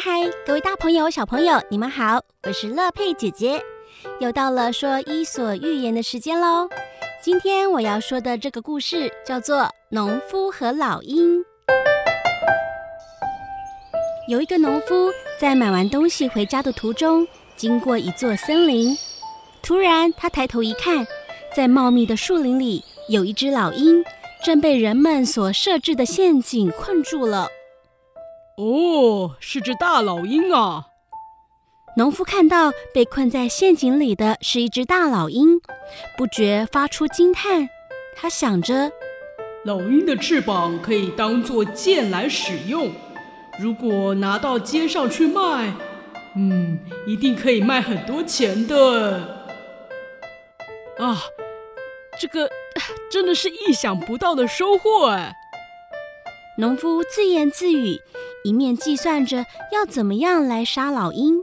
嗨嗨，各位大朋友、小朋友，你们好，我是乐佩姐姐。又到了说《伊索寓言》的时间喽。今天我要说的这个故事叫做《农夫和老鹰》。有一个农夫在买完东西回家的途中，经过一座森林，突然他抬头一看，在茂密的树林里有一只老鹰，正被人们所设置的陷阱困住了。哦，是只大老鹰啊！农夫看到被困在陷阱里的是一只大老鹰，不觉发出惊叹。他想着，老鹰的翅膀可以当做剑来使用，如果拿到街上去卖，嗯，一定可以卖很多钱的。啊，这个真的是意想不到的收获哎！农夫自言自语。一面计算着要怎么样来杀老鹰，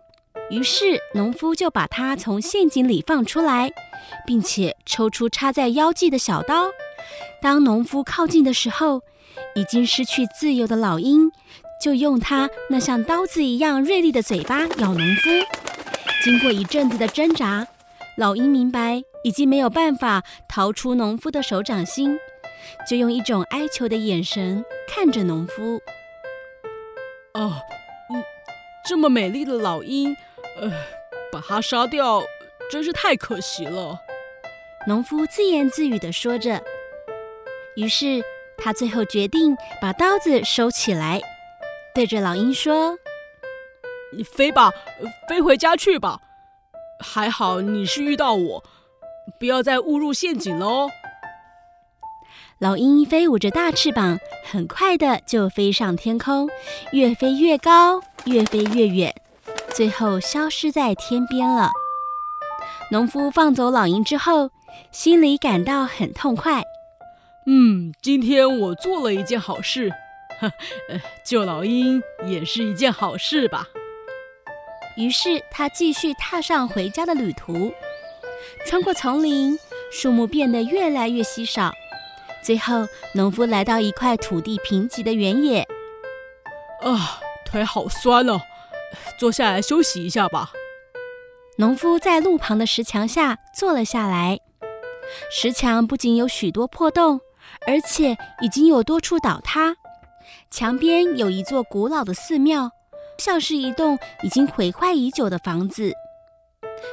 于是农夫就把它从陷阱里放出来，并且抽出插在腰际的小刀。当农夫靠近的时候，已经失去自由的老鹰就用它那像刀子一样锐利的嘴巴咬农夫。经过一阵子的挣扎，老鹰明白已经没有办法逃出农夫的手掌心，就用一种哀求的眼神看着农夫。啊，嗯，这么美丽的老鹰，呃，把它杀掉真是太可惜了。农夫自言自语的说着。于是他最后决定把刀子收起来，对着老鹰说：“你飞吧，飞回家去吧。还好你是遇到我，不要再误入陷阱了哦。”老鹰飞舞着大翅膀，很快的就飞上天空，越飞越高，越飞越远，最后消失在天边了。农夫放走老鹰之后，心里感到很痛快。嗯，今天我做了一件好事，呵，救老鹰也是一件好事吧。于是他继续踏上回家的旅途，穿过丛林，树木变得越来越稀少。最后，农夫来到一块土地贫瘠的原野。啊，腿好酸哦，坐下来休息一下吧。农夫在路旁的石墙下坐了下来。石墙不仅有许多破洞，而且已经有多处倒塌。墙边有一座古老的寺庙，像是一栋已经毁坏已久的房子。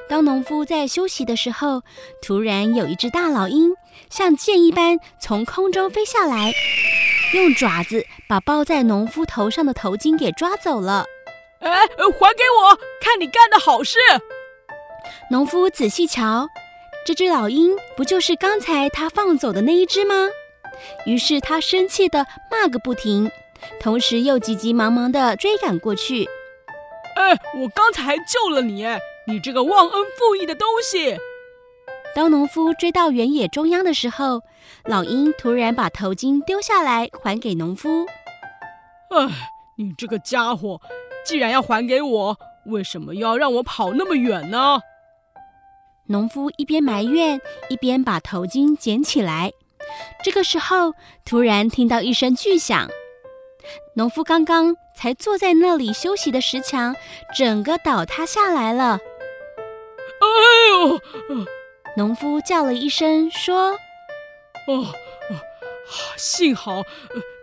当农夫在休息的时候，突然有一只大老鹰像箭一般从空中飞下来，用爪子把包在农夫头上的头巾给抓走了。哎，还给我！看你干的好事！农夫仔细瞧，这只老鹰不就是刚才他放走的那一只吗？于是他生气地骂个不停，同时又急急忙忙地追赶过去。哎，我刚才还救了你！你这个忘恩负义的东西！当农夫追到原野中央的时候，老鹰突然把头巾丢下来还给农夫。哎，你这个家伙，既然要还给我，为什么要让我跑那么远呢？农夫一边埋怨，一边把头巾捡起来。这个时候，突然听到一声巨响。农夫刚刚才坐在那里休息的石墙，整个倒塌下来了。农夫叫了一声，说：“哦，幸好，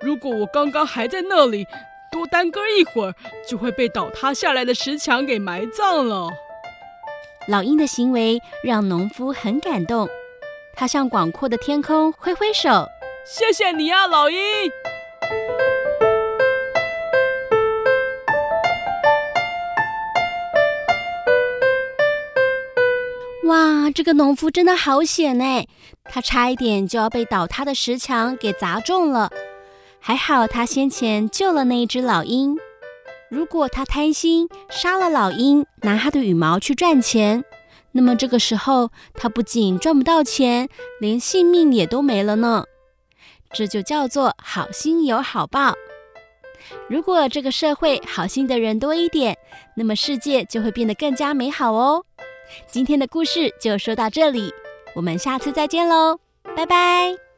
如果我刚刚还在那里，多耽搁一会儿，就会被倒塌下来的石墙给埋葬了。”老鹰的行为让农夫很感动，他向广阔的天空挥挥手：“谢谢你啊，老鹰。”哇，这个农夫真的好险哎！他差一点就要被倒塌的石墙给砸中了，还好他先前救了那一只老鹰。如果他贪心杀了老鹰，拿它的羽毛去赚钱，那么这个时候他不仅赚不到钱，连性命也都没了呢。这就叫做好心有好报。如果这个社会好心的人多一点，那么世界就会变得更加美好哦。今天的故事就说到这里，我们下次再见喽，拜拜。